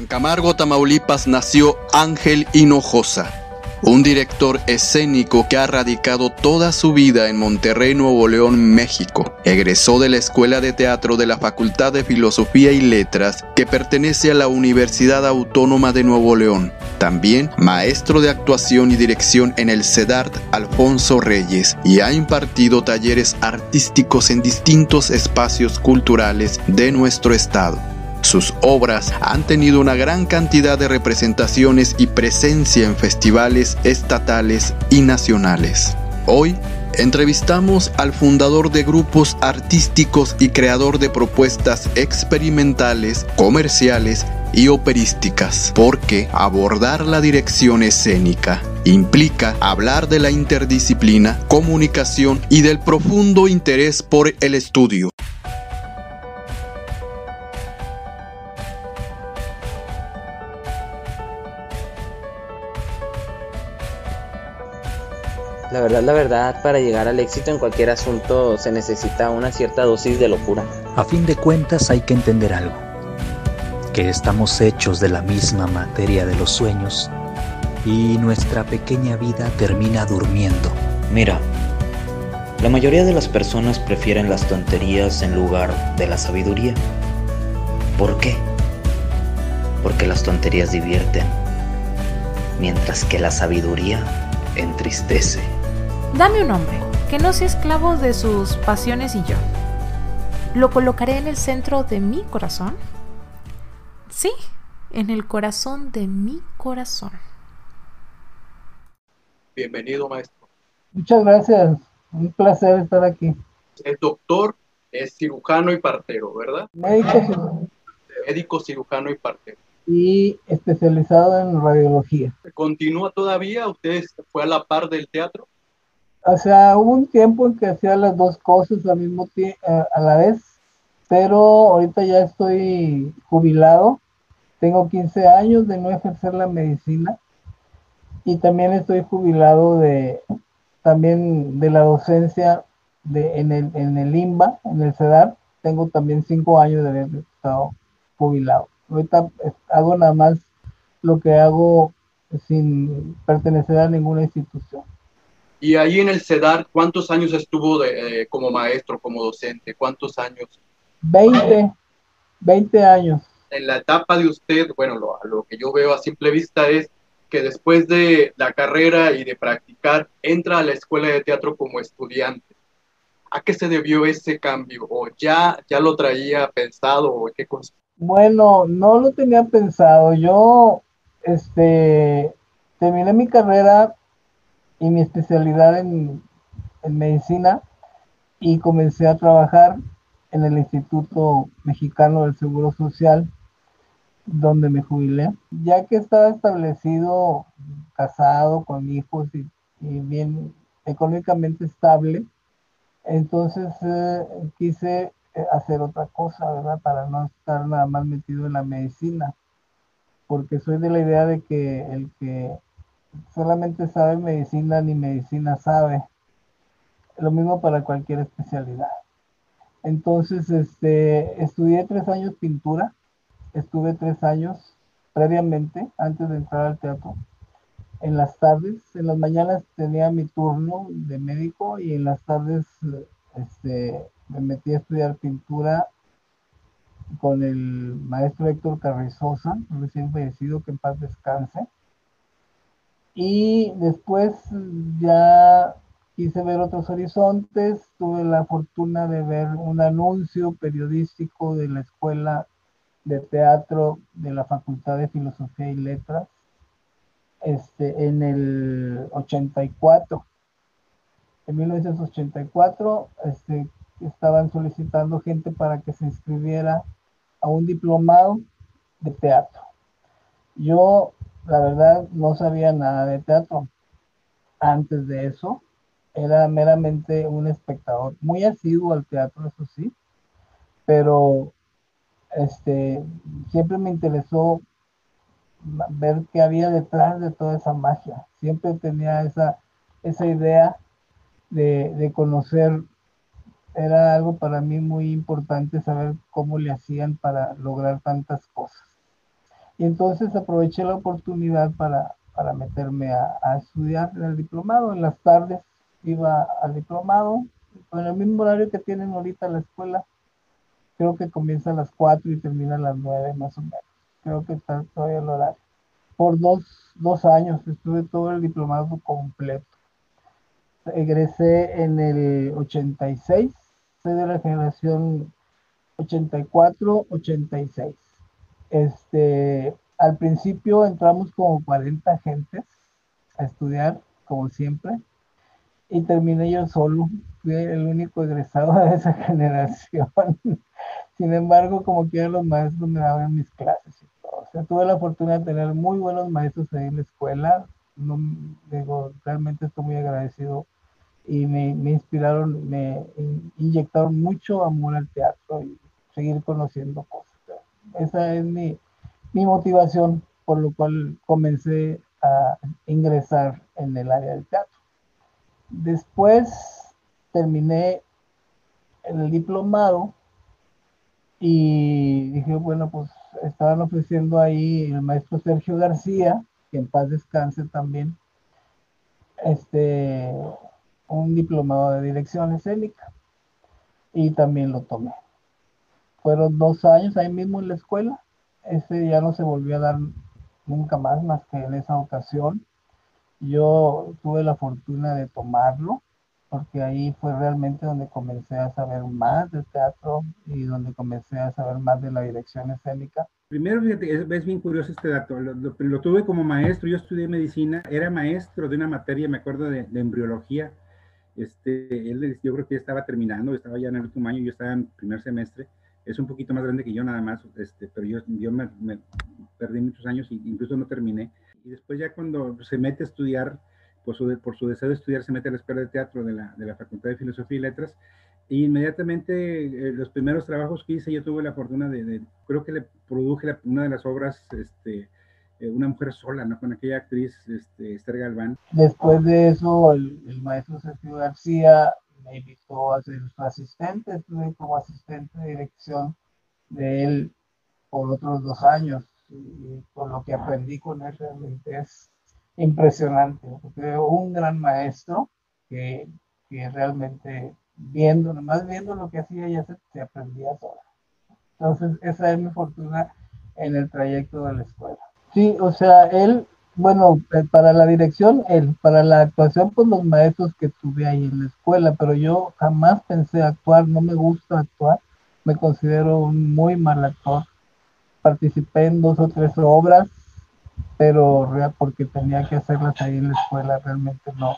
En Camargo, Tamaulipas, nació Ángel Hinojosa, un director escénico que ha radicado toda su vida en Monterrey, Nuevo León, México. Egresó de la Escuela de Teatro de la Facultad de Filosofía y Letras, que pertenece a la Universidad Autónoma de Nuevo León. También maestro de actuación y dirección en el CEDART Alfonso Reyes y ha impartido talleres artísticos en distintos espacios culturales de nuestro estado. Sus obras han tenido una gran cantidad de representaciones y presencia en festivales estatales y nacionales. Hoy entrevistamos al fundador de grupos artísticos y creador de propuestas experimentales, comerciales y operísticas, porque abordar la dirección escénica implica hablar de la interdisciplina, comunicación y del profundo interés por el estudio. La verdad, la verdad, para llegar al éxito en cualquier asunto se necesita una cierta dosis de locura. A fin de cuentas hay que entender algo, que estamos hechos de la misma materia de los sueños y nuestra pequeña vida termina durmiendo. Mira, la mayoría de las personas prefieren las tonterías en lugar de la sabiduría. ¿Por qué? Porque las tonterías divierten, mientras que la sabiduría entristece. Dame un hombre que no sea esclavo de sus pasiones y yo. ¿Lo colocaré en el centro de mi corazón? Sí, en el corazón de mi corazón. Bienvenido, maestro. Muchas gracias. Un placer estar aquí. El doctor es cirujano y partero, ¿verdad? Médico Médico, cirujano y partero. y especializado en radiología. ¿Continúa todavía? ¿Usted fue a la par del teatro? O sea, hubo un tiempo en que hacía las dos cosas al mismo tiempo, a la vez, pero ahorita ya estoy jubilado. Tengo 15 años de no ejercer la medicina y también estoy jubilado de también de la docencia de, en, el, en el IMBA, en el CEDAR. Tengo también 5 años de haber estado jubilado. Ahorita hago nada más lo que hago sin pertenecer a ninguna institución. Y ahí en el CEDAR, ¿cuántos años estuvo de, eh, como maestro, como docente? ¿Cuántos años? 20, 20 años. En la etapa de usted, bueno, lo, lo que yo veo a simple vista es que después de la carrera y de practicar, entra a la escuela de teatro como estudiante. ¿A qué se debió ese cambio? ¿O ya, ya lo traía pensado? ¿O qué cosa? Bueno, no lo tenía pensado. Yo, este, terminé mi carrera y mi especialidad en, en medicina y comencé a trabajar en el Instituto Mexicano del Seguro Social, donde me jubilé. Ya que estaba establecido, casado, con hijos y, bien económicamente estable, entonces eh, quise hacer otra cosa, ¿verdad? Para no estar nada más metido en la medicina, porque soy de la idea de que el que solamente sabe medicina ni medicina sabe. Lo mismo para cualquier especialidad. Entonces, este, estudié tres años pintura, estuve tres años previamente, antes de entrar al teatro, en las tardes, en las mañanas tenía mi turno de médico y en las tardes este, me metí a estudiar pintura con el maestro Héctor Carrizosa, recién fallecido, que en paz descanse. Y después ya quise ver otros horizontes, tuve la fortuna de ver un anuncio periodístico de la Escuela de Teatro de la Facultad de Filosofía y Letras este, en el 84. En 1984 este, estaban solicitando gente para que se inscribiera a un diplomado de teatro. Yo, la verdad, no sabía nada de teatro. Antes de eso, era meramente un espectador, muy asiduo al teatro, eso sí, pero este, siempre me interesó ver qué había detrás de toda esa magia. Siempre tenía esa, esa idea de, de conocer era algo para mí muy importante saber cómo le hacían para lograr tantas cosas. Y entonces aproveché la oportunidad para, para meterme a, estudiar en el diplomado. En las tardes iba al diplomado, en el mismo horario que tienen ahorita la escuela. Creo que comienza a las 4 y termina a las 9 más o menos. Creo que está todavía el horario. Por dos, dos años estuve todo el diplomado completo. Egresé en el 86, soy de la generación 84-86. Este, al principio entramos como 40 gentes a estudiar, como siempre, y terminé yo solo. Fui el único egresado de esa generación. Sin embargo, como quiera, los maestros me daban mis clases y todo. O sea, tuve la fortuna de tener muy buenos maestros ahí en la escuela. No, digo, realmente estoy muy agradecido y me, me inspiraron, me inyectaron mucho amor al teatro y seguir conociendo cosas. Esa es mi, motivación por lo cual comencé a ingresar en el área del teatro. Después terminé el diplomado y dije, bueno, pues estaban ofreciendo ahí el maestro Sergio García, que en paz descanse también, este, un diplomado de dirección escénica y también lo tomé. Fueron dos años ahí mismo en la escuela. Ese ya no se volvió a dar nunca más, más que en esa ocasión. Yo tuve la fortuna de tomarlo, porque ahí fue realmente donde comencé a saber más de teatro y donde comencé a saber más de la dirección escénica. Primero, fíjate, es, es bien curioso este dato. Lo, lo, lo, tuve como maestro, yo estudié medicina, era maestro de una materia, me acuerdo, de, de embriología. Este, él, yo creo que ya estaba terminando, estaba ya en el último año, yo estaba en primer semestre es un poquito más grande que yo nada más, este, pero yo, yo me, me, perdí muchos años e incluso no terminé. Y después ya cuando se mete a estudiar, por su, por su deseo de estudiar, se mete a la escuela de teatro de la, de la Facultad de Filosofía y Letras. Y inmediatamente eh, los primeros trabajos que hice, yo tuve la fortuna de, de creo que le produje la, una de las obras, este, eh, Una mujer sola, ¿no? Con aquella actriz, este, Esther Galván. Después de eso, el, el maestro Sergio García me invitó a ser su asistente, estuve como asistente de dirección de él por otros dos años y por lo que aprendí con él realmente es impresionante, porque un gran maestro que, que realmente viendo, nomás viendo lo que hacía ya se, se aprendía todo. Entonces esa es mi fortuna en el trayecto de la escuela. Sí, o sea, él bueno, para la dirección, él, para la actuación, pues los maestros que tuve ahí en la escuela, pero yo jamás pensé actuar, no me gusta actuar, me considero un muy mal actor. Participé en dos o tres obras, pero porque tenía que hacerlas ahí en la escuela, realmente no,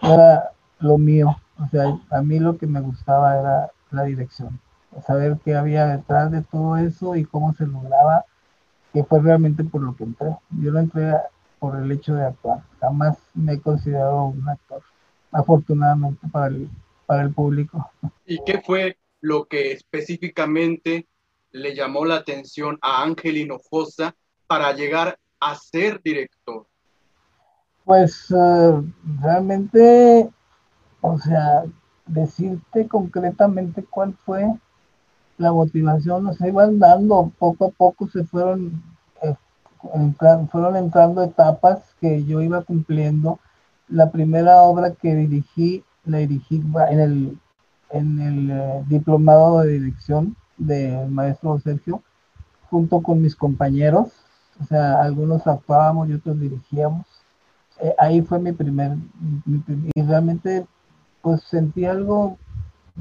no era lo mío. O sea, a mí lo que me gustaba era la dirección, saber qué había detrás de todo eso y cómo se lograba, que fue realmente por lo que entré. Yo no entré por el hecho de actuar. Jamás me he considerado un actor, afortunadamente para el, para el público. ¿Y qué fue lo que específicamente le llamó la atención a Ángel Hinojosa para llegar a ser director? Pues uh, realmente, o sea, decirte concretamente cuál fue la motivación, nos iban dando, poco a poco se fueron fueron entrando etapas que yo iba cumpliendo. La primera obra que dirigí, la dirigí en el, en el eh, diplomado de dirección del maestro Sergio, junto con mis compañeros. O sea, algunos actuábamos y otros dirigíamos. Eh, ahí fue mi primer, y realmente pues sentí algo,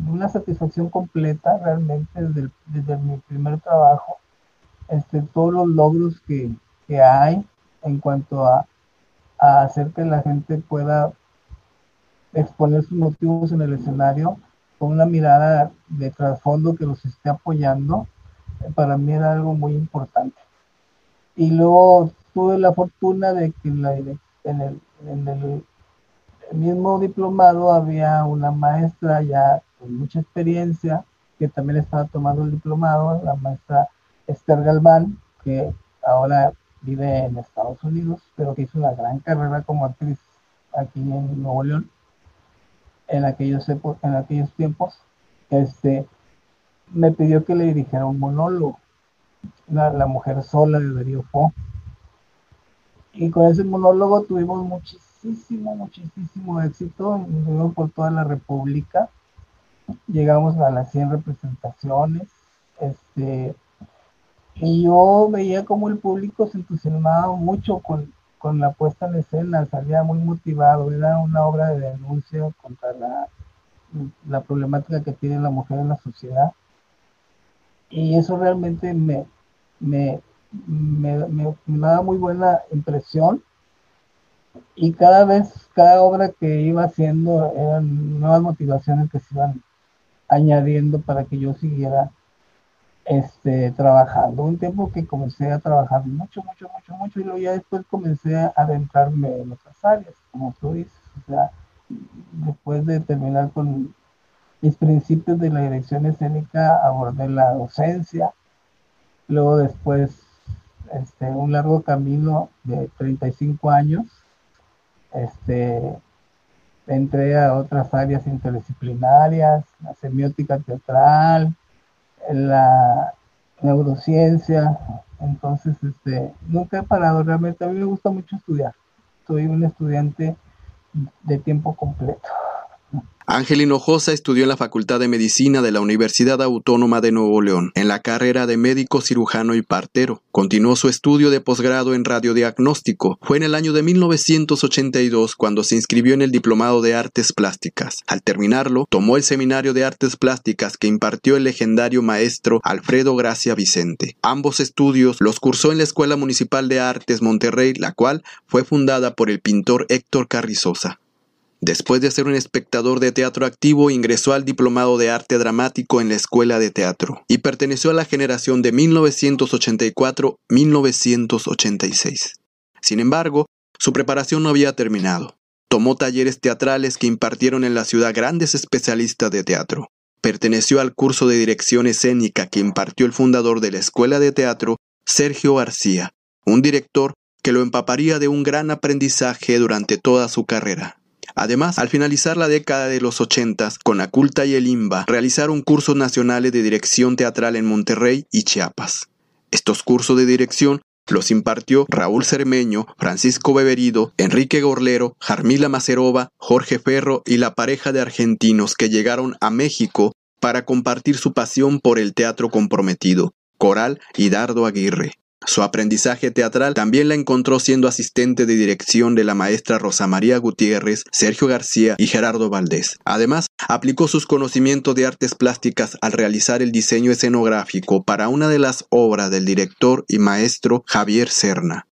una satisfacción completa realmente desde, desde mi primer trabajo. Este, todos los logros que, que hay en cuanto a, hacer que la gente pueda exponer sus motivos en el escenario con una mirada de trasfondo que los esté apoyando, para mí era algo muy importante. Y luego tuve la fortuna de que en el, mismo diplomado había una maestra ya con mucha experiencia que también estaba tomando el diplomado, la maestra Esther Galván, que ahora vive en Estados Unidos, pero que hizo una gran carrera como actriz aquí en Nuevo León en aquellos, en aquellos tiempos. Este, me pidió que le dirigiera un monólogo. la, mujer sola de Darío Fo. Y con ese monólogo tuvimos muchísimo, muchísimo éxito, por toda la República. Llegamos a las 100 representaciones. Este, y yo veía como el público se entusiasmaba mucho con, con la puesta en escena, salía muy motivado, era una obra de denuncia contra la, la problemática que tiene la mujer en la sociedad. Y eso realmente me, me, me, me, daba muy buena impresión. Y cada vez, cada obra que iba haciendo eran nuevas motivaciones que se iban añadiendo para que yo siguiera este, trabajando. Un tiempo que comencé a trabajar mucho, mucho, mucho, mucho, y luego ya después comencé a adentrarme en otras áreas, como tú dices. O sea, después de terminar con mis principios de la dirección escénica, abordé la docencia, luego después este, un largo camino de 35 años, este, entré a otras áreas interdisciplinarias, la semiótica teatral, la neurociencia, entonces este, nunca he parado, realmente a mí me gusta mucho estudiar, soy un estudiante de tiempo completo. Ángel Hinojosa estudió en la Facultad de Medicina de la Universidad Autónoma de Nuevo León, en la carrera de médico cirujano y partero. Continuó su estudio de posgrado en radiodiagnóstico. Fue en el año de 1982 cuando se inscribió en el Diplomado de Artes Plásticas. Al terminarlo, tomó el Seminario de Artes Plásticas que impartió el legendario maestro Alfredo Gracia Vicente. Ambos estudios los cursó en la Escuela Municipal de Artes Monterrey, la cual fue fundada por el pintor Héctor Carrizosa. Después de ser un espectador de teatro activo, ingresó al Diplomado de Arte Dramático en la Escuela de Teatro y perteneció a la generación de 1984-1986. Sin embargo, su preparación no había terminado. Tomó talleres teatrales que impartieron en la ciudad grandes especialistas de teatro. Perteneció al curso de dirección escénica que impartió el fundador de la Escuela de Teatro, Sergio García, un director que lo empaparía de un gran aprendizaje durante toda su carrera. Además, al finalizar la década de los 80, con Aculta y el IMBA realizaron cursos nacionales de dirección teatral en Monterrey y Chiapas. Estos cursos de dirección los impartió Raúl Cermeño, Francisco Beberido, Enrique Gorlero, Jarmila Macerova, Jorge Ferro y la pareja de argentinos que llegaron a México para compartir su pasión por el teatro comprometido, Coral y Dardo Aguirre. Su aprendizaje teatral también la encontró siendo asistente de dirección de la maestra Rosa María Gutiérrez, Sergio García y Gerardo Valdés. Además, aplicó sus conocimientos de artes plásticas al realizar el diseño escenográfico para una de las obras del director y maestro Javier Serna.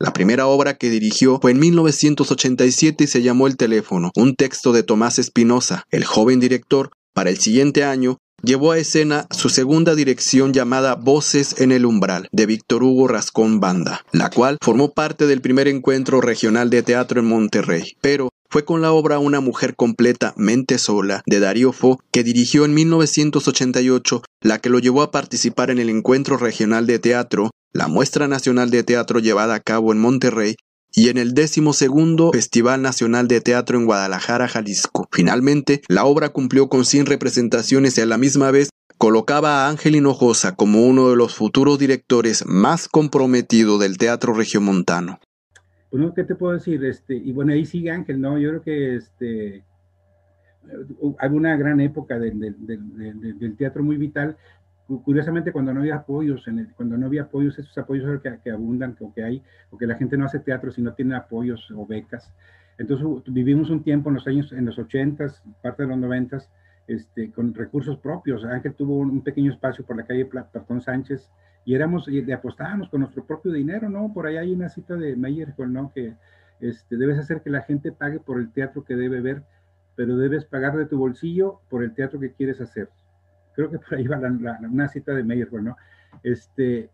La primera obra que dirigió fue en 1987 y se llamó El teléfono, un texto de Tomás Espinosa. El joven director, para el siguiente año, llevó a escena su segunda dirección llamada Voces en el Umbral, de Víctor Hugo Rascón Banda, la cual formó parte del primer encuentro regional de teatro en Monterrey, pero fue con la obra Una mujer completa, mente sola, de Darío Fo, que dirigió en 1988, la que lo llevó a participar en el encuentro regional de teatro, la muestra nacional de teatro llevada a cabo en Monterrey, y en el segundo Festival Nacional de Teatro en Guadalajara, Jalisco. Finalmente, la obra cumplió con 100 representaciones y a la misma vez colocaba a Ángel Hinojosa como uno de los futuros directores más comprometidos del teatro regiomontano. Bueno, ¿qué te puedo decir? Este, y bueno, ahí sigue Ángel, ¿no? Yo creo que este, hay una gran época del teatro muy vital curiosamente cuando no había apoyos, cuando no había apoyos, esos apoyos que, que, abundan o que hay, o que la gente no hace teatro si no tiene apoyos o becas. Entonces vivimos un tiempo en los años, en los 80 parte de los 90 este, con recursos propios. Ángel tuvo un, pequeño espacio por la calle Platón Sánchez y éramos, y apostábamos con nuestro propio dinero, ¿no? Por ahí hay una cita de Meyerhold, ¿no? Que este, debes hacer que la gente pague por el teatro que debe ver, pero debes pagar de tu bolsillo por el teatro que quieres hacer creo que por ahí va una cita de Meyerhold, ¿no? Este,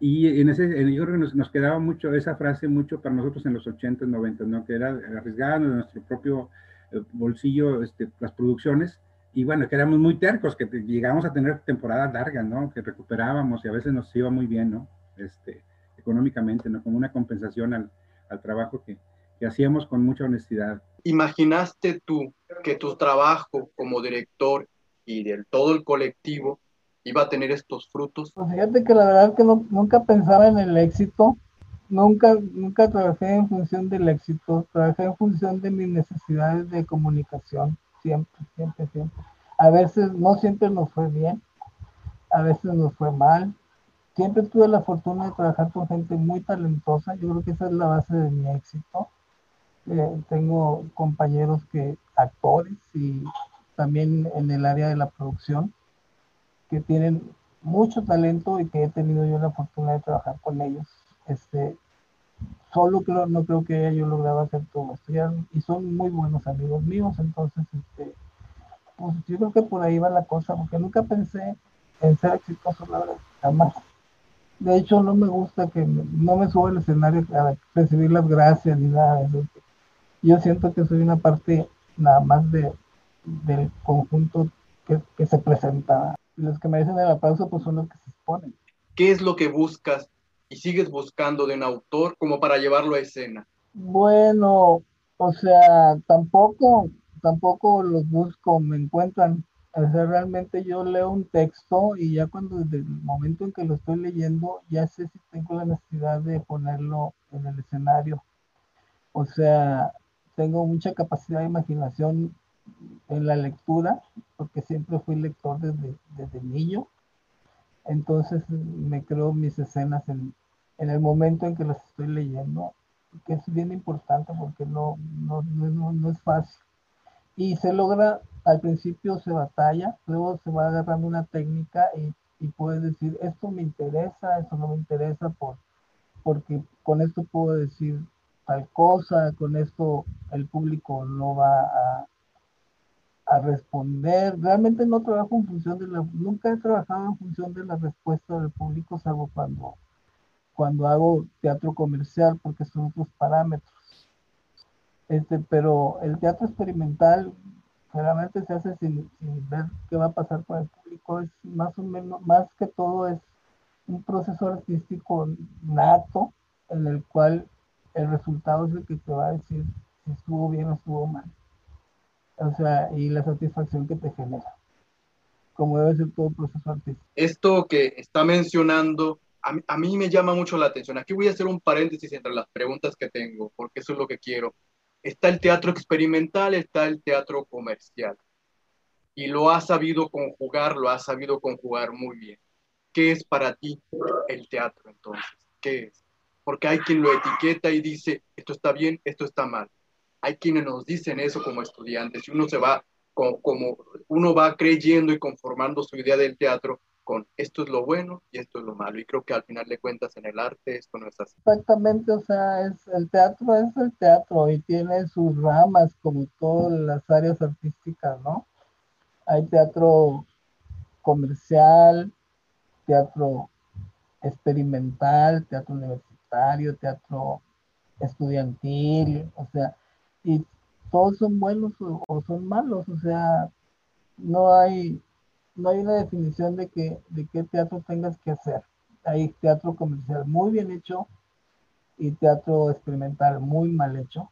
y en ese, yo creo que nos, quedaba mucho esa frase, mucho para nosotros en los 80, 90, ¿no? Que era arriesgar en nuestro propio eh, bolsillo este, las producciones. Y bueno, que éramos muy tercos, que llegamos a tener temporadas largas, ¿no? Que recuperábamos y a veces nos iba muy bien, ¿no? Este, económicamente, ¿no? Como una compensación al, al trabajo que, que hacíamos con mucha honestidad. ¿Imaginaste tú que tu trabajo como director y del todo el colectivo iba a tener estos frutos? Pues fíjate que la verdad que no, nunca pensaba en el éxito, nunca, nunca trabajé en función del éxito, trabajé en función de mis necesidades de comunicación, siempre, siempre, siempre. A veces, no siempre nos fue bien, a veces nos fue mal. Siempre tuve la fortuna de trabajar con gente muy talentosa, yo creo que esa es la base de mi éxito. Eh, tengo compañeros que actores y también en el área de la producción que tienen mucho talento y que he tenido yo la fortuna de trabajar con ellos. Este, solo creo, no creo que haya yo logrado hacer todo esto. y son muy buenos amigos míos, entonces, este, pues yo creo que por ahí va la cosa, porque nunca pensé en ser exitoso, la verdad, jamás. De hecho, no me gusta que no me suba al escenario a recibir las gracias ni nada de eso. Yo siento que soy una parte nada más de, del conjunto que, que se presenta. Los que merecen el aplauso pues son los que se exponen. ¿Qué es lo que buscas y sigues buscando de un autor como para llevarlo a escena? Bueno, o sea, tampoco, tampoco los busco, me encuentran. O sea, realmente yo leo un texto y ya cuando desde el momento en que lo estoy leyendo, ya sé si tengo la necesidad de ponerlo en el escenario. O sea, tengo mucha capacidad de imaginación en la lectura, porque siempre fui lector desde, desde niño. Entonces me creo mis escenas en, en el momento en que las estoy leyendo, que es bien importante porque no, no, no, no es fácil. Y se logra, al principio se batalla, luego se va agarrando una técnica y, y puedes decir, esto me interesa, esto no me interesa, por, porque con esto puedo decir tal cosa, con esto el público no va a, a responder. Realmente no trabajo en función de la, nunca he trabajado en función de la respuesta del público, salvo cuando cuando hago teatro comercial porque son otros parámetros. Este, pero el teatro experimental generalmente se hace sin, ver qué va a pasar con el público, es más o menos, más que todo es un proceso artístico nato en el cual el resultado es el que te va a decir si estuvo bien o estuvo mal. O sea, y la satisfacción que te genera, como debe ser todo proceso artístico. Esto que está mencionando a, mí me llama mucho la atención. Aquí voy a hacer un paréntesis entre las preguntas que tengo, porque eso es lo que quiero. Está el teatro experimental, está el teatro comercial. Y lo ha sabido conjugar, lo ha sabido conjugar muy bien. ¿Qué es para ti el teatro entonces? ¿Qué es? Porque hay quien lo etiqueta y dice, esto está bien, esto está mal. Hay quienes nos dicen eso como estudiantes y uno se va, como, uno va creyendo y conformando su idea del teatro esto es lo bueno y esto es lo malo. Y creo que al final de cuentas en el arte esto no es así. Exactamente, o sea, es, el teatro es el teatro y tiene sus ramas como todas las áreas artísticas, ¿no? Hay teatro comercial, teatro experimental, teatro universitario, teatro estudiantil, o sea, y todos son buenos o son malos, o sea, no hay no hay una definición de, que, de qué teatro tengas que hacer. Hay teatro comercial muy bien hecho y teatro experimental muy mal hecho.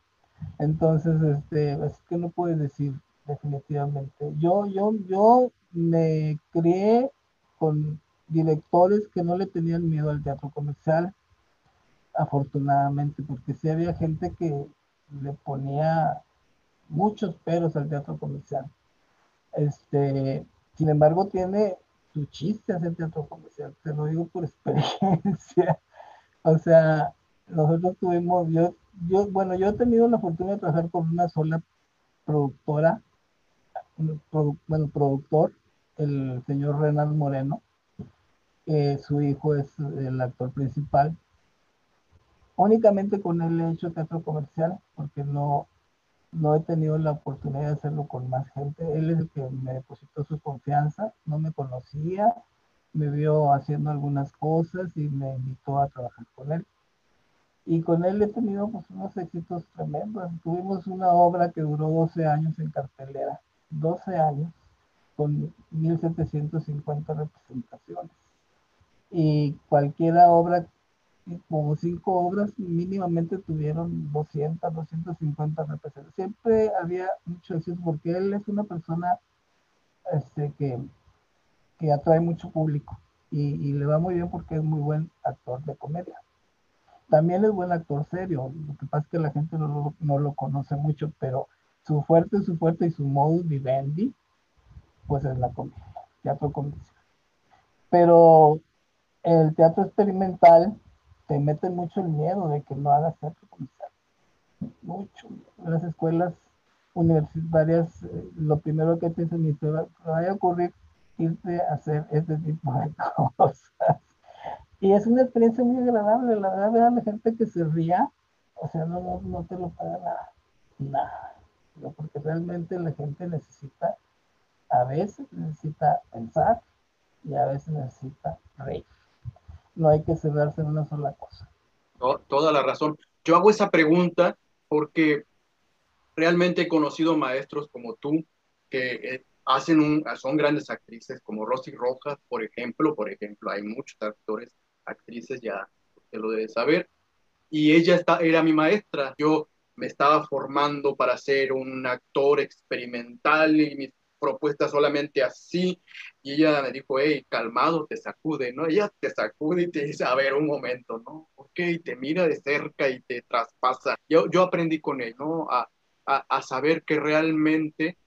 Entonces, este, es que no puedes decir definitivamente. Yo, yo, yo me crié con directores que no le tenían miedo al teatro comercial, afortunadamente, porque sí había gente que le ponía muchos peros al teatro comercial. Este, sin embargo, tiene su chiste hacer teatro comercial, te lo digo por experiencia. o sea, nosotros tuvimos, yo, yo, bueno, yo he tenido la fortuna de trabajar con una sola productora, bueno, productor, el señor Renan Moreno, su hijo es el actor principal. Únicamente con él he hecho teatro comercial, porque no, no he tenido la oportunidad de hacerlo con más gente. Él es el que me depositó su confianza, no me conocía, me vio haciendo algunas cosas y me invitó a trabajar con él. Y con él he tenido pues, unos éxitos tremendos. Tuvimos una obra que duró 12 años en cartelera, 12 años, con 1750 representaciones. Y cualquiera obra como cinco obras mínimamente tuvieron 200, 250 representaciones. Siempre había mucho éxito porque él es una persona este, que, que atrae mucho público y, le va muy bien porque es muy buen actor de comedia. También es buen actor serio, lo que pasa es que la gente no, lo conoce mucho, pero su fuerte, su fuerte y su modus vivendi, pues es la comedia, teatro comercial. Pero el teatro experimental te mete mucho el miedo de que no hagas teatro comercial. Mucho. Las escuelas universitarias, eh, lo primero que te dicen, y te, va, a ocurrir irte a hacer este tipo de cosas. Y es una experiencia muy agradable, la verdad, ver a la gente que se ría, o sea, no, no, te lo paga nada, nada. Porque realmente la gente necesita, a veces necesita pensar y a veces necesita reír. No hay que cerrarse en una sola cosa. toda la razón. Yo hago esa pregunta porque realmente he conocido maestros como tú que eh, hacen son grandes actrices, como Rosy Rojas, por ejemplo, por ejemplo, hay muchos actores, actrices, ya usted lo debe saber, y ella está, era mi maestra, yo me estaba formando para ser un actor experimental y mis propuestas solamente así, y ella me dijo, hey, calmado, te sacude, ¿no? Ella te sacude y te dice, a ver, un momento, ¿no? Ok, te mira de cerca y te traspasa. Yo, yo aprendí con él, ¿no? A, a, saber que realmente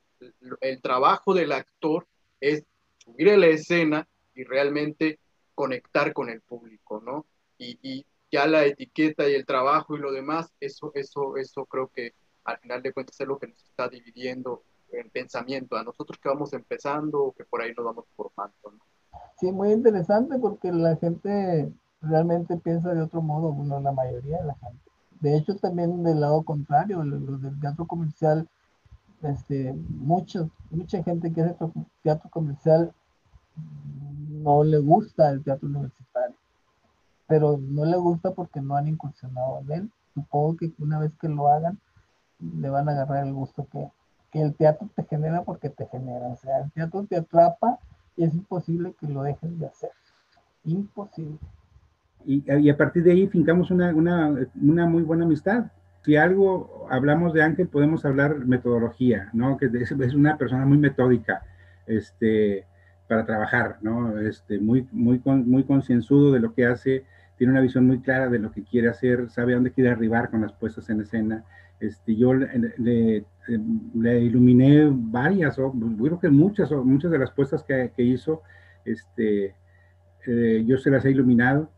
el, trabajo del actor es subir a la escena y realmente conectar con el público, ¿no? Y, ya la etiqueta y el trabajo y lo demás, eso, eso, eso creo que al final de cuentas es lo que nos está dividiendo en pensamiento, a nosotros que vamos empezando o que por ahí nos vamos formando, ¿no? Sí, muy interesante porque la gente realmente piensa de otro modo, bueno, la mayoría de la gente. De hecho, también del lado contrario, los del teatro comercial, este, mucha gente que hace teatro comercial no le gusta el teatro universitario, pero no le gusta porque no han incursionado en él. Supongo que una vez que lo hagan, le van a agarrar el gusto que, que el teatro te genera porque te genera. O sea, el teatro te atrapa y es imposible que lo dejes de hacer. Imposible y, a partir de ahí fincamos una, muy buena amistad. Si algo hablamos de Ángel, podemos hablar metodología, ¿no? Que es, una persona muy metódica este, para trabajar, ¿no? Este, muy, muy, muy concienzudo de lo que hace, tiene una visión muy clara de lo que quiere hacer, sabe dónde quiere arribar con las puestas en escena. Este, yo le, le, iluminé varias, o creo que muchas, o muchas de las puestas que, que hizo, este, eh, yo se las he iluminado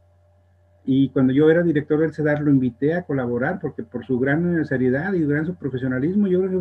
y cuando yo era director del CEDAR lo invité a colaborar porque por su gran seriedad y gran su profesionalismo, yo era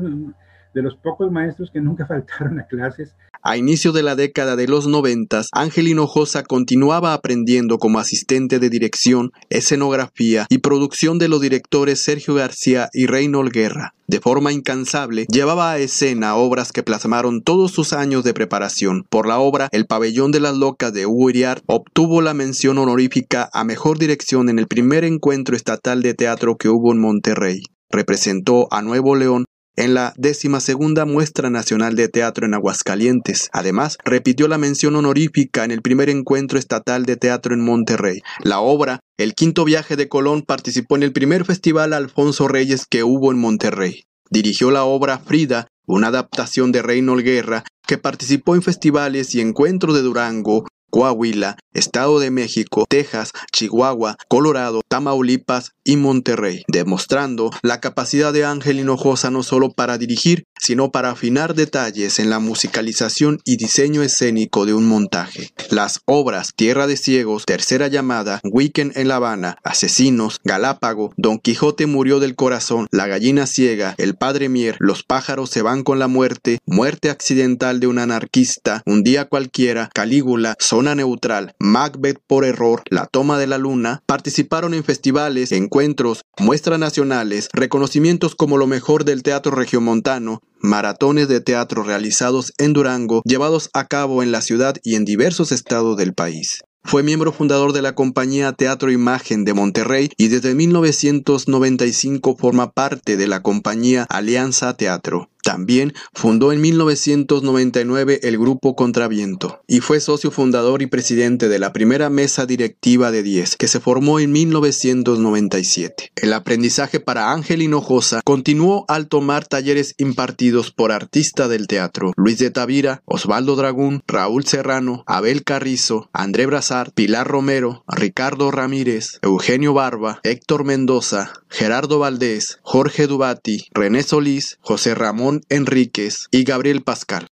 de los pocos maestros que nunca faltaron a clases. A inicio de la década de los noventas, Ángel Hinojosa continuaba aprendiendo como asistente de dirección, escenografía y producción de los directores Sergio García y Reynold Guerra. De forma incansable, llevaba a escena obras que plasmaron todos sus años de preparación. Por la obra El pabellón de las locas de Hugo obtuvo la mención honorífica a mejor dirección en el primer encuentro estatal de teatro que hubo en Monterrey. Representó a Nuevo León en la segunda Muestra Nacional de Teatro en Aguascalientes. Además, repitió la mención honorífica en el primer encuentro estatal de teatro en Monterrey. La obra, El quinto viaje de Colón, participó en el primer festival Alfonso Reyes que hubo en Monterrey. Dirigió la obra Frida, una adaptación de Reynold Guerra, que participó en festivales y encuentros de Durango, Coahuila, Estado de México, Texas, Chihuahua, Colorado, Tamaulipas y Monterrey, demostrando la capacidad de Ángel Hinojosa no solo para dirigir, sino para afinar detalles en la musicalización y diseño escénico de un montaje. Las obras Tierra de Ciegos, Tercera Llamada, Weekend en La Habana, Asesinos, Galápago, Don Quijote murió del corazón, La gallina ciega, El Padre Mier, Los pájaros se van con la muerte, Muerte accidental de un anarquista, Un día cualquiera, Calígula, Neutral, Macbeth por error, La toma de la luna, participaron en festivales, encuentros, muestras nacionales, reconocimientos como lo mejor del teatro regiomontano, maratones de teatro realizados en Durango, llevados a cabo en la ciudad y en diversos estados del país. Fue miembro fundador de la compañía Teatro Imagen de Monterrey y desde 1995 forma parte de la compañía Alianza Teatro. También fundó en 1999 el grupo Contraviento y fue socio fundador y presidente de la primera mesa directiva de 10 que se formó en 1997. El aprendizaje para Ángel Hinojosa continuó al tomar talleres impartidos por artistas del teatro Luis de Tavira, Osvaldo Dragún, Raúl Serrano, Abel Carrizo, André Pilar Romero, Ricardo Ramírez, Eugenio Barba, Héctor Mendoza, Gerardo Valdés, Jorge Dubati, René Solís, José Ramón Enríquez y Gabriel Pascal.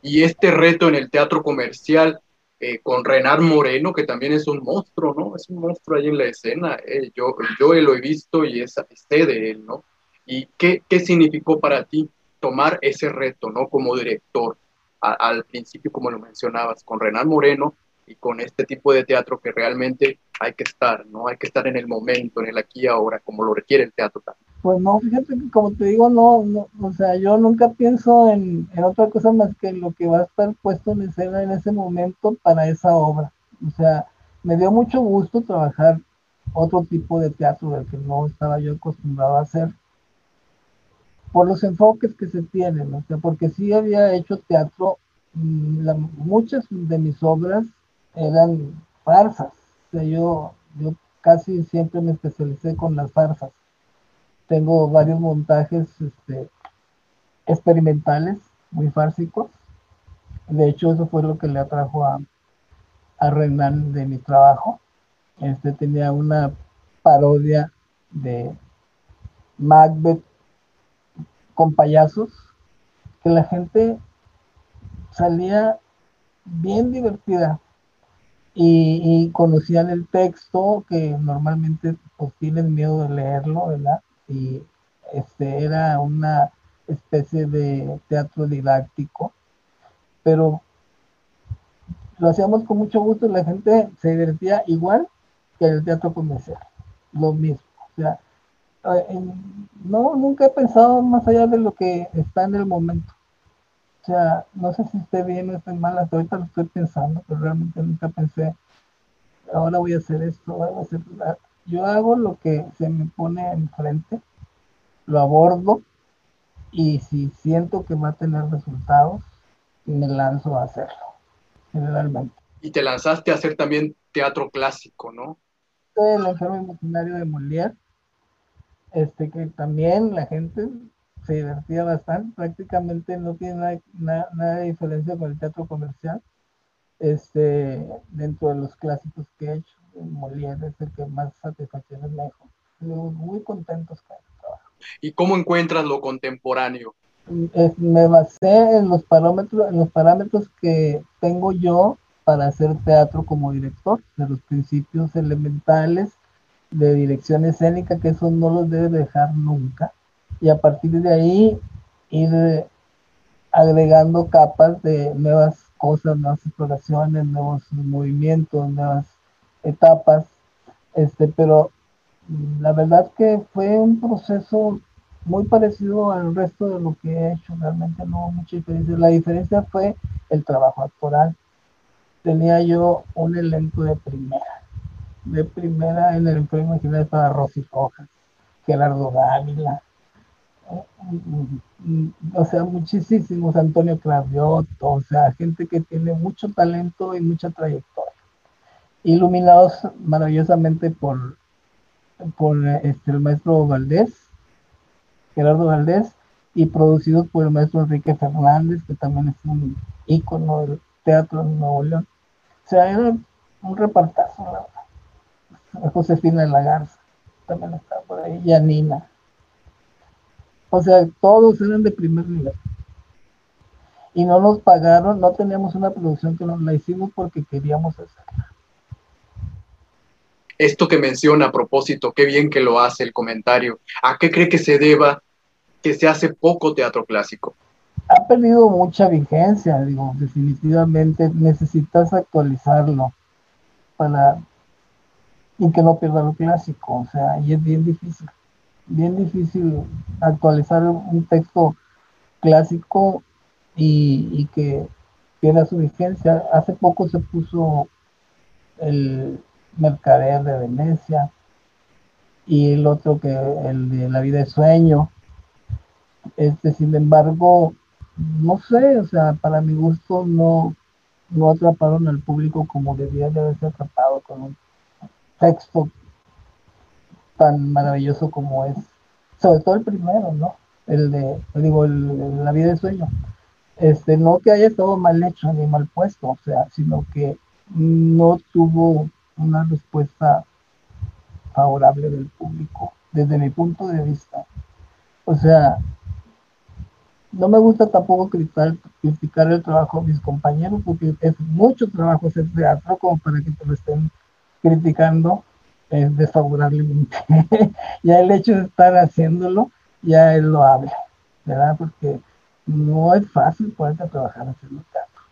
Y este reto en el teatro comercial eh, con Renar Moreno, que también es un monstruo, ¿no? Es un monstruo ahí en la escena. Eh, yo, yo lo he visto y es, sé de él, ¿no? ¿Y qué, qué significó para ti tomar ese reto, ¿no? Como director, al principio, como lo mencionabas, con Renar Moreno y con este tipo de teatro que realmente hay que estar, ¿no? Hay que estar en el momento, en el aquí y ahora, como lo requiere el teatro también. Pues no, fíjate que como te digo, no, no o sea, yo nunca pienso en, en, otra cosa más que lo que va a estar puesto en escena en ese momento para esa obra. O sea, me dio mucho gusto trabajar otro tipo de teatro del que no estaba yo acostumbrado a hacer por los enfoques que se tienen, o sea, porque sí había hecho teatro, mm, muchas de mis obras eran farsas, o sea, yo, yo casi siempre me especialicé con las farsas tengo varios montajes este, experimentales, muy fársicos. De hecho, eso fue lo que le atrajo a, a Renan de mi trabajo. Este tenía una parodia de Macbeth con payasos que la gente salía bien divertida y, conocían el texto que normalmente pues tienen miedo de leerlo, ¿verdad? y este, era una especie de teatro didáctico, pero lo hacíamos con mucho gusto la gente se divertía igual que el teatro comercial, lo mismo. O sea, eh, no, nunca he pensado más allá de lo que está en el momento. O sea, no sé si esté bien o esté mal, hasta ahorita lo estoy pensando, pero realmente nunca pensé, ahora voy a hacer esto, voy a hacer yo hago lo que se me pone enfrente, lo abordo y si siento que va a tener resultados, me lanzo a hacerlo, generalmente. Y te lanzaste a hacer también teatro clásico, ¿no? El enfermo imaginario de Molière, este que también la gente se divertía bastante, prácticamente no tiene nada, nada de diferencia con el teatro comercial, este, dentro de los clásicos que he hecho. Molière es el que más satisfacciones me dejó. Muy contentos con el trabajo. ¿Y cómo encuentras lo contemporáneo? me basé en los parámetros, en los parámetros que tengo yo para hacer teatro como director, de los principios elementales de dirección escénica, que eso no los debe dejar nunca. Y a partir de ahí ir agregando capas de nuevas cosas, nuevas exploraciones, nuevos movimientos, nuevas etapas, este, pero mm, la verdad que fue un proceso muy parecido al resto de lo que he hecho, realmente no hubo mucha diferencia. La diferencia fue el trabajo actoral. Tenía yo un elenco de primera. De primera en el enfermo imaginario estaba Rosy Rojas, Gerardo Dávila, o sea, muchísimos, Antonio Cravioto, o sea, gente que tiene mucho talento y mucha trayectoria iluminados maravillosamente por, por este, el maestro Valdés, Gerardo Valdés, y producidos por el maestro Enrique Fernández, que también es un ícono del teatro en Nuevo León. O sea, era un repartazo, la verdad. Josefina la Garza también estaba por ahí, Yanina. O sea, todos eran de primer nivel. Y no nos pagaron, no teníamos una producción que nos la hicimos porque queríamos hacerla esto que menciona a propósito, qué bien que lo hace el comentario. ¿A qué cree que se deba que se hace poco teatro clásico? Ha perdido mucha vigencia, digo, definitivamente necesitas actualizarlo para y que no pierda lo clásico, o sea, y es bien difícil, bien difícil actualizar un texto clásico y, que pierda su vigencia. Hace poco se puso el, Mercader de Venecia y el otro que el de La vida de sueño. Este, sin embargo, no sé, o sea, para mi gusto no, no atraparon al público como debía de haberse atrapado con un texto tan maravilloso como es, sobre todo el primero, ¿no? El de, digo, el, la vida de sueño. Este, no que haya estado mal hecho ni mal puesto, o sea, sino que no tuvo una respuesta favorable del público, desde mi punto de vista. O sea, no me gusta tampoco criticar, criticar el trabajo de mis compañeros, porque es mucho trabajo hacer teatro como para que te lo estén criticando eh, desfavorablemente. ya el hecho de estar haciéndolo, ya él lo habla, ¿verdad? Porque no es fácil poder trabajar haciendo teatro.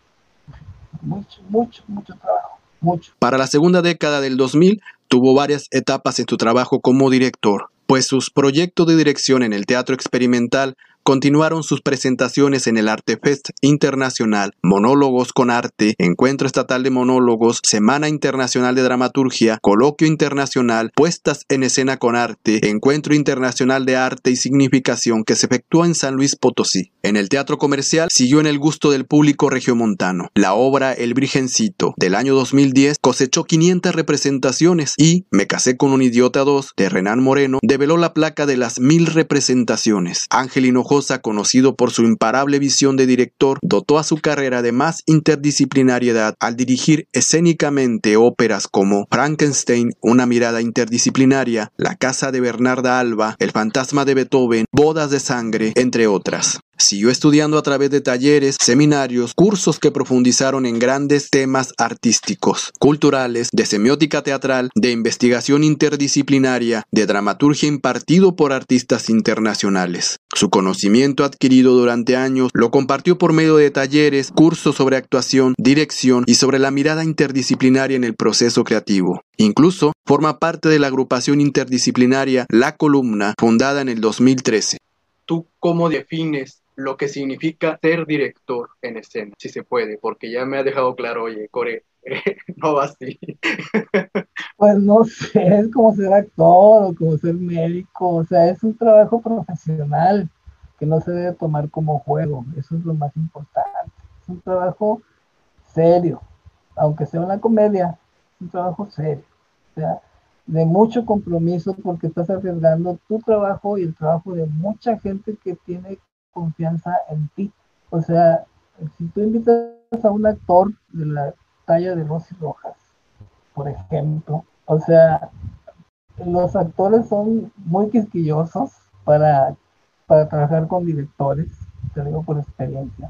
Mucho, mucho, mucho trabajo. Mucho. Para la segunda década del 2000 tuvo varias etapas en su trabajo como director, pues sus proyectos de dirección en el teatro experimental continuaron sus presentaciones en el Artefest Internacional, Monólogos con Arte, Encuentro Estatal de Monólogos, Semana Internacional de Dramaturgia, Coloquio Internacional, Puestas en Escena con Arte, Encuentro Internacional de Arte y Significación que se efectuó en San Luis Potosí. En el teatro comercial siguió en el gusto del público regiomontano. La obra El Virgencito del año 2010 cosechó 500 representaciones y Me casé con un idiota 2 de Renan Moreno develó la placa de las mil representaciones. Ángel Hinojosa conocido por su imparable visión de director, dotó a su carrera de más interdisciplinariedad al dirigir escénicamente óperas como Frankenstein, una mirada interdisciplinaria, La casa de Bernarda Alba, El fantasma de Beethoven, Bodas de sangre, entre otras. Siguió estudiando a través de talleres, seminarios, cursos que profundizaron en grandes temas artísticos, culturales, de semiótica teatral, de investigación interdisciplinaria, de dramaturgia impartido por artistas internacionales. Su conocimiento adquirido durante años lo compartió por medio de talleres, cursos sobre actuación, dirección y sobre la mirada interdisciplinaria en el proceso creativo. Incluso forma parte de la agrupación interdisciplinaria La Columna, fundada en el 2013. ¿Tú cómo defines lo que significa ser director en escena, si se puede, porque ya me ha dejado claro, oye, Core, no va así. Pues no sé, es como ser actor o como ser médico, o sea, es un trabajo profesional que no se debe tomar como juego, eso es lo más importante, es un trabajo serio, aunque sea una comedia, es un trabajo serio, o sea, de mucho compromiso porque estás arriesgando tu trabajo y el trabajo de mucha gente que tiene confianza en ti. O sea, si tú invitas a un actor de la talla de Rosy Rojas, por ejemplo, o sea, los actores son muy quisquillosos para, para trabajar con directores, te digo por experiencia.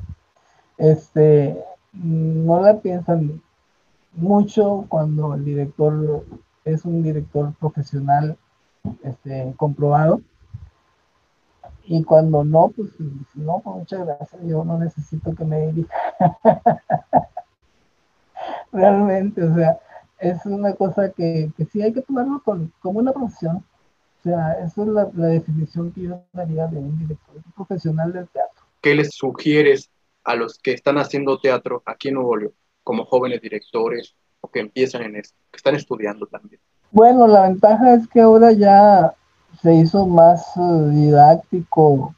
Este, no la piensan mucho cuando el director es un director profesional este, comprobado y cuando no, pues no, pues, muchas gracias, yo no necesito que me dirija. Realmente, o sea, es una cosa que, que sí hay que tomarlo con, como una profesión. O sea, esa es la, definición que yo daría de un director profesional del teatro. ¿Qué les sugieres a los que están haciendo teatro aquí en Nuevo León, como jóvenes directores o que empiezan en esto, que están estudiando también? Bueno, la ventaja es que ahora ya se hizo más eh, didáctico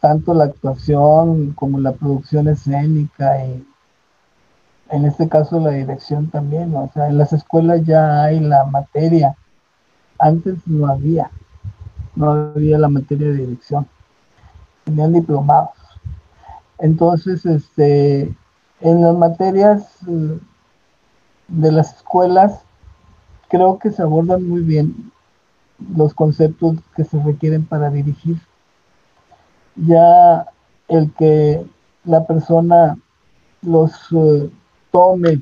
tanto la actuación como la producción escénica y en este caso la dirección también, o sea, en las escuelas ya hay la materia, antes no había, no había la materia de dirección, tenían diplomados. Entonces, este, en las materias eh, de las escuelas creo que se abordan muy bien los conceptos que se requieren para dirigir. Ya el que la persona los eh, tome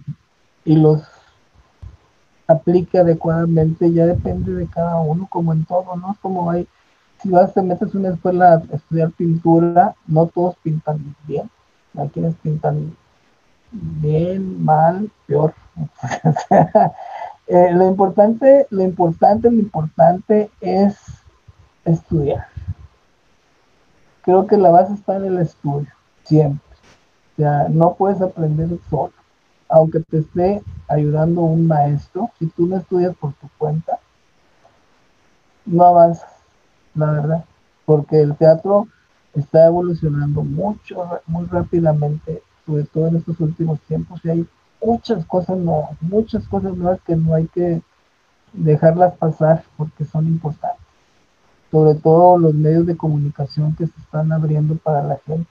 y los aplique adecuadamente ya depende de cada uno, como en todo, ¿no? Como hay, si vas, te metes una escuela a estudiar pintura, no todos pintan bien, hay quienes pintan bien, mal, peor. Eh, lo importante, lo importante, lo importante es estudiar. Creo que la base está en el estudio, siempre. O sea, no puedes aprender solo. Aunque te esté ayudando un maestro, si tú no estudias por tu cuenta, no avanzas, la verdad. Porque el teatro está evolucionando mucho, muy rápidamente, sobre todo en estos últimos tiempos, y hay muchas cosas nuevas, muchas cosas nuevas que no hay que dejarlas pasar porque son importantes. Sobre todo los medios de comunicación que se están abriendo para la gente.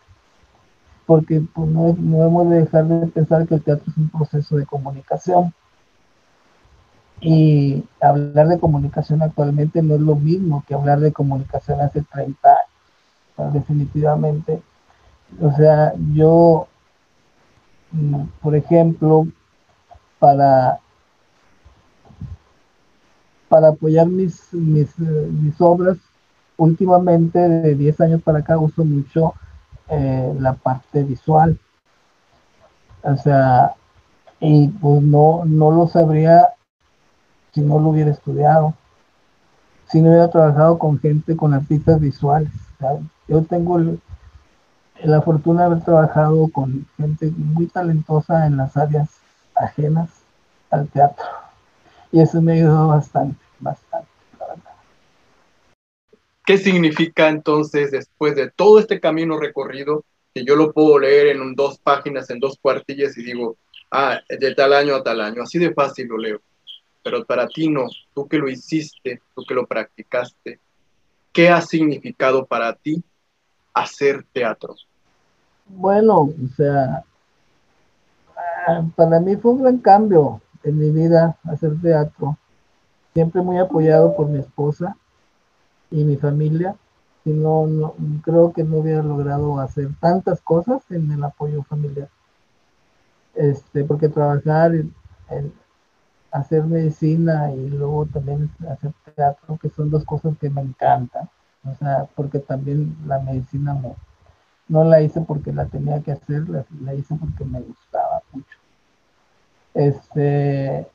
Porque pues, no, no hemos de dejar de pensar que el teatro es un proceso de comunicación. Y hablar de comunicación actualmente no es lo mismo que hablar de comunicación hace 30 años. definitivamente. O sea, yo, por ejemplo, para para apoyar mis, mis, mis, obras. Últimamente, de 10 años para acá, uso mucho eh, la parte visual. O sea, y pues no, no lo sabría si no lo hubiera estudiado, si no hubiera trabajado con gente, con artistas visuales. Yo tengo la fortuna de haber trabajado con gente muy talentosa en las áreas ajenas al teatro y eso me ayudó bastante, bastante, la verdad. ¿Qué significa entonces después de todo este camino recorrido, que yo lo puedo leer en dos páginas, en dos cuartillas y digo, ah, de tal año a tal año, así de fácil lo leo. Pero para ti no, tú que lo hiciste, tú que lo practicaste, ¿qué ha significado para ti hacer teatro? Bueno, o sea, ah, para mí fue un gran cambio, en mi vida hacer teatro. Siempre muy apoyado por mi esposa y mi familia. Si no, no, creo que no hubiera logrado hacer tantas cosas en el apoyo familiar. Este, porque trabajar en, hacer medicina y luego también hacer teatro, que son dos cosas que me encantan. O sea, porque también la medicina no, no la hice porque la tenía que hacer, la hice porque me gustaba mucho. Este,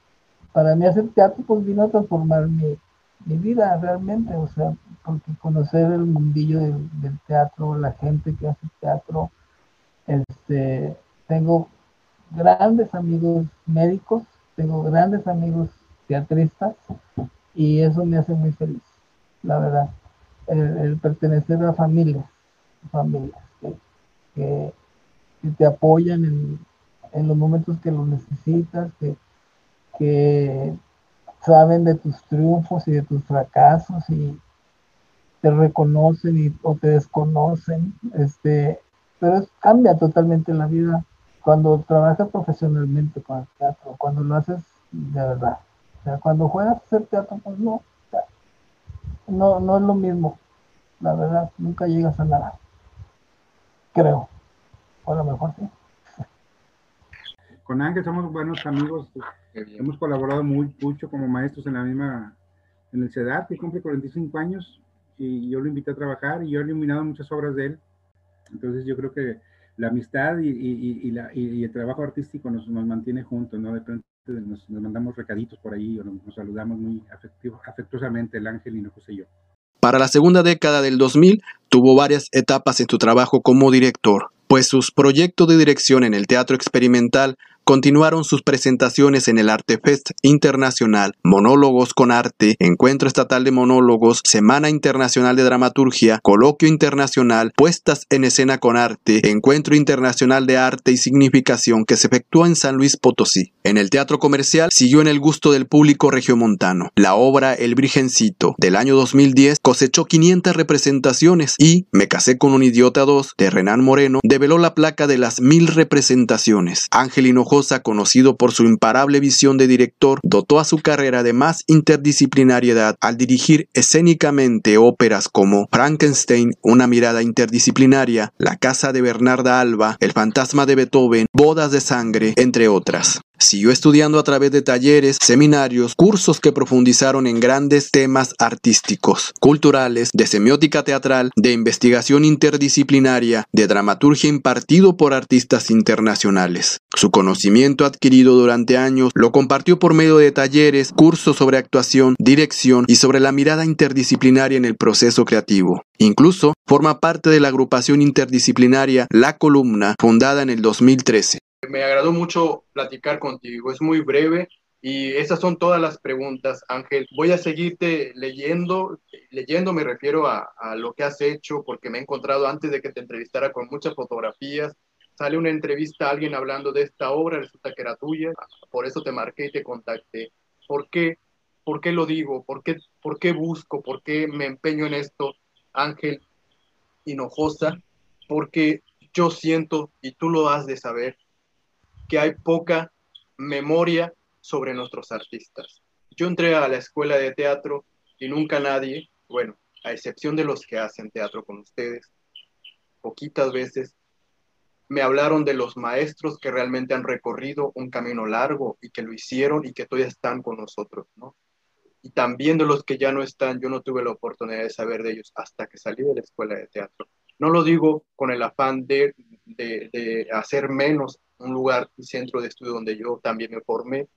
para mí hacer teatro pues vino a transformar mi, vida realmente, o sea, porque conocer el mundillo del, teatro, la gente que hace teatro, este, tengo grandes amigos médicos, tengo grandes amigos teatristas y eso me hace muy feliz, la verdad, el, pertenecer a familias, familias que, que te apoyan en, en los momentos que lo necesitas, que, que saben de tus triunfos y de tus fracasos y te reconocen y, o te desconocen, este, pero cambia totalmente la vida cuando trabajas profesionalmente con el teatro, cuando lo haces de verdad. O sea, cuando juegas a hacer teatro, pues no, no, no es lo mismo, la verdad, nunca llegas a nada, creo, o a lo mejor sí con Ángel somos buenos amigos, hemos colaborado muy mucho como maestros en la misma, en el CEDAT, que cumple 45 años, y yo lo invité a trabajar y yo he iluminado muchas obras de él. Entonces yo creo que la amistad y, y, la, y el trabajo artístico nos, nos, mantiene juntos, ¿no? De pronto nos, mandamos recaditos por ahí o nos, saludamos muy afectuosamente el Ángel y no y yo. Para la segunda década del 2000 tuvo varias etapas en su trabajo como director, pues sus proyectos de dirección en el teatro experimental continuaron sus presentaciones en el Artefest Internacional, Monólogos con Arte, Encuentro Estatal de Monólogos, Semana Internacional de Dramaturgia, Coloquio Internacional, Puestas en Escena con Arte, Encuentro Internacional de Arte y Significación que se efectuó en San Luis Potosí. En el teatro comercial siguió en el gusto del público regiomontano. La obra El Virgencito del año 2010 cosechó 500 representaciones y Me casé con un idiota 2 de Renan Moreno develó la placa de las mil representaciones. Ángel Hinojosa conocido por su imparable visión de director, dotó a su carrera de más interdisciplinariedad al dirigir escénicamente óperas como Frankenstein, una mirada interdisciplinaria, La casa de Bernarda Alba, El fantasma de Beethoven, Bodas de sangre, entre otras. Siguió estudiando a través de talleres, seminarios, cursos que profundizaron en grandes temas artísticos, culturales, de semiótica teatral, de investigación interdisciplinaria, de dramaturgia impartido por artistas internacionales. Su conocimiento adquirido durante años lo compartió por medio de talleres, cursos sobre actuación, dirección y sobre la mirada interdisciplinaria en el proceso creativo. Incluso forma parte de la agrupación interdisciplinaria La Columna, fundada en el 2013. Me agradó mucho platicar contigo, es muy breve, Y esas son todas las preguntas, Ángel. Voy a seguirte leyendo, leyendo me refiero a, lo que has hecho, porque me he encontrado antes de que te entrevistara con muchas fotografías. Sale una entrevista a alguien hablando de esta obra, resulta que era tuya, por eso te marqué y te contacté. ¿Por qué? ¿Por qué lo digo? ¿Por qué, por qué busco? ¿Por qué me empeño en esto, Ángel Hinojosa? Porque yo siento, y tú lo has de saber, que hay poca memoria sobre nuestros artistas. Yo entré a la escuela de teatro y nunca nadie, bueno, a excepción de los que hacen teatro con ustedes, poquitas veces, me hablaron de los maestros que realmente han recorrido un camino largo y que lo hicieron y que todavía están con nosotros, ¿no? Y también de los que ya no están, yo no tuve la oportunidad de saber de ellos hasta que salí de la escuela de teatro. No lo digo con el afán de, de, de hacer menos un lugar y centro de estudio donde yo también me formé,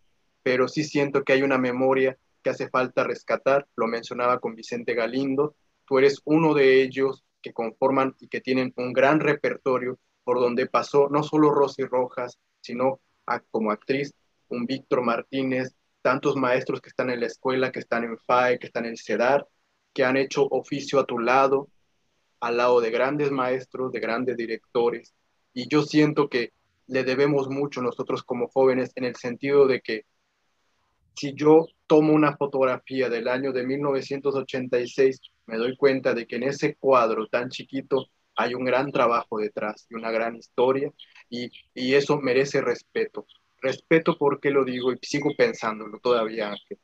pero sí siento que hay una memoria que hace falta rescatar, lo mencionaba con Vicente Galindo, tú eres uno de ellos que conforman y que tienen un gran repertorio por donde pasó no solo Rosy Rojas, sino como actriz un Víctor Martínez, tantos maestros que están en la escuela, que están en FAE, que están en CEDAR, que han hecho oficio a tu lado, al lado de grandes maestros, de grandes directores. Y yo siento que le debemos mucho nosotros como jóvenes en el sentido de que si yo tomo una fotografía del año de 1986, me doy cuenta de que en ese cuadro tan chiquito hay un gran trabajo detrás y una gran historia y, y eso merece respeto. Respeto porque lo digo y sigo pensándolo todavía, Ángel.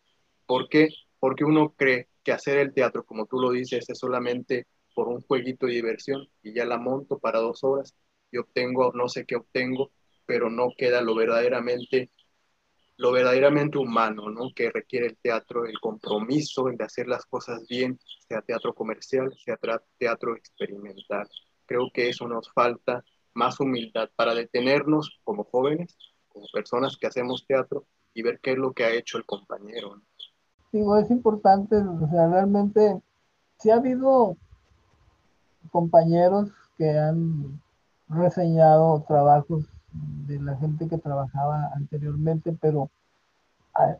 ¿Por qué? Porque uno cree que hacer el teatro, como tú lo dices, es solamente por un jueguito de diversión y ya la monto para dos horas y obtengo, no sé qué obtengo, pero no queda lo verdaderamente lo verdaderamente humano, ¿no? Que requiere el teatro, el compromiso, el de hacer las cosas bien, sea teatro comercial, sea teatro experimental. Creo que eso nos falta más humildad para detenernos como jóvenes, como personas que hacemos teatro y ver qué es lo que ha hecho el compañero. ¿no? Digo, es importante, o sea, realmente, sí ha habido compañeros que han reseñado trabajos de la gente que trabajaba anteriormente, pero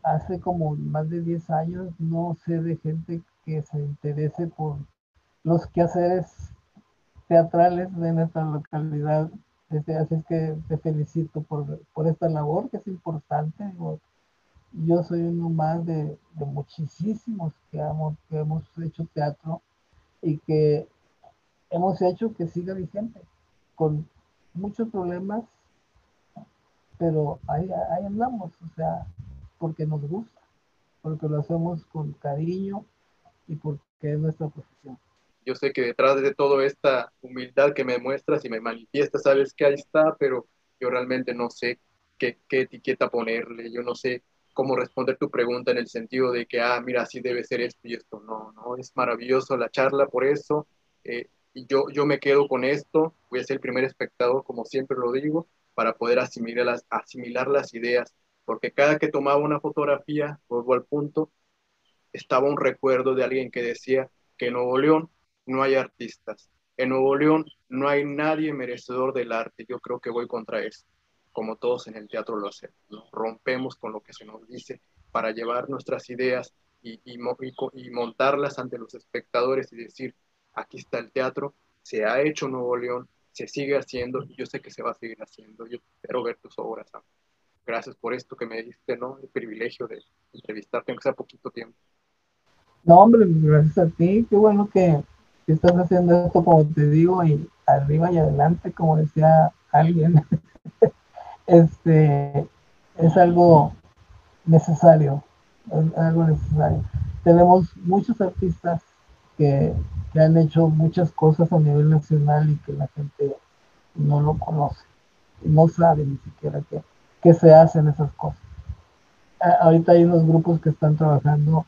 hace como más de 10 años no sé de gente que se interese por los quehaceres teatrales de nuestra localidad. Así es que te felicito por, por esta labor que es importante. Yo soy uno más de, muchísimos que hemos, que hemos hecho teatro y que hemos hecho que siga vigente, con muchos problemas, pero ahí, ahí andamos, o sea, porque nos gusta, porque lo hacemos con cariño y porque es nuestra profesión. Yo sé que detrás de toda esta humildad que me muestras y me manifiestas, sabes que ahí está, pero yo realmente no sé qué, qué etiqueta ponerle, yo no sé cómo responder tu pregunta en el sentido de que, ah, mira, así debe ser esto y esto. No, no, es maravilloso la charla por eso. Eh, yo, yo me quedo con esto, voy a ser el primer espectador, como siempre lo digo, para poder asimilar las, asimilar las ideas, porque cada que tomaba una fotografía, vuelvo al punto, estaba un recuerdo de alguien que decía que en Nuevo León no hay artistas, en Nuevo León no hay nadie merecedor del arte, yo creo que voy contra eso, como todos en el teatro lo hacemos, rompemos con lo que se nos dice para llevar nuestras ideas y, y, y montarlas ante los espectadores y decir, aquí está el teatro, se ha hecho Nuevo León, se sigue haciendo y yo sé que se va a seguir haciendo. Yo espero ver tus obras. Gracias por esto que me diste, ¿no? El privilegio de entrevistarte, aunque sea poquito tiempo. No, hombre, gracias a ti. Qué bueno que, estás haciendo esto, como te digo, y arriba y adelante, como decía alguien. este es algo necesario, es algo necesario. Tenemos muchos artistas que, que, han hecho muchas cosas a nivel nacional y que la gente no lo conoce, no sabe ni siquiera qué, qué se hacen esas cosas. ahorita hay unos grupos que están trabajando,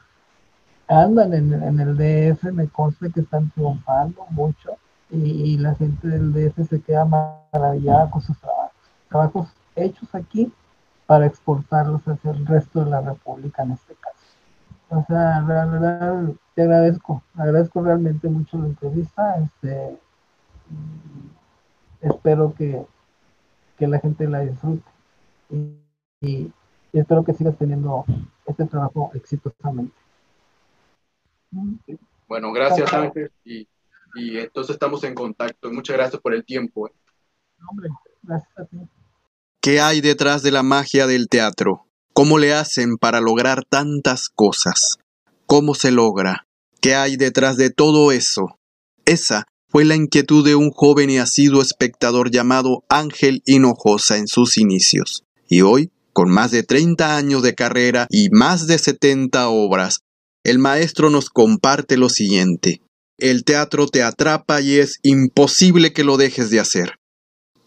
andan en, en, el DF, me consta que están triunfando mucho y, y, la gente del DF se queda maravillada con sus trabajos, trabajos hechos aquí para exportarlos hacia el resto de la República en este caso. O sea, la verdad, te agradezco, agradezco realmente mucho la entrevista. Este, espero que, que la gente la disfrute. Y, y, y espero que sigas teniendo este trabajo exitosamente. Bueno, gracias Ángel y, y, entonces estamos en contacto. Muchas gracias por el tiempo. ¿eh? Hombre, gracias a ti. ¿Qué hay detrás de la magia del teatro? ¿Cómo le hacen para lograr tantas cosas? ¿Cómo se logra? ¿Qué hay detrás de todo eso? Esa fue la inquietud de un joven y asiduo espectador llamado Ángel Hinojosa en sus inicios. Y hoy, con más de 30 años de carrera y más de 70 obras, el maestro nos comparte lo siguiente. El teatro te atrapa y es imposible que lo dejes de hacer.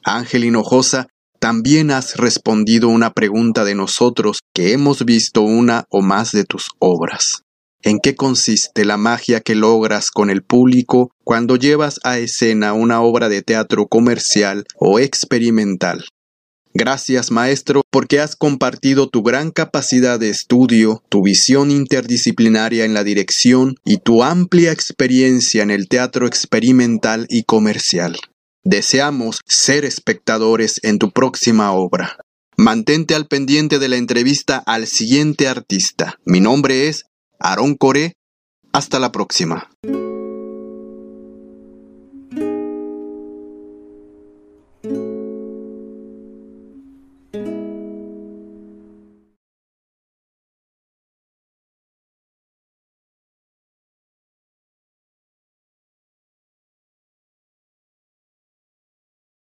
Ángel Hinojosa, también has respondido una pregunta de nosotros que hemos visto una o más de tus obras. ¿En qué consiste la magia que logras con el público cuando llevas a escena una obra de teatro comercial o experimental? Gracias, maestro, porque has compartido tu gran capacidad de estudio, tu visión interdisciplinaria en la dirección y tu amplia experiencia en el teatro experimental y comercial. Deseamos ser espectadores en tu próxima obra. Mantente al pendiente de la entrevista al siguiente artista. Mi nombre es Aarón Coré. Hasta la próxima.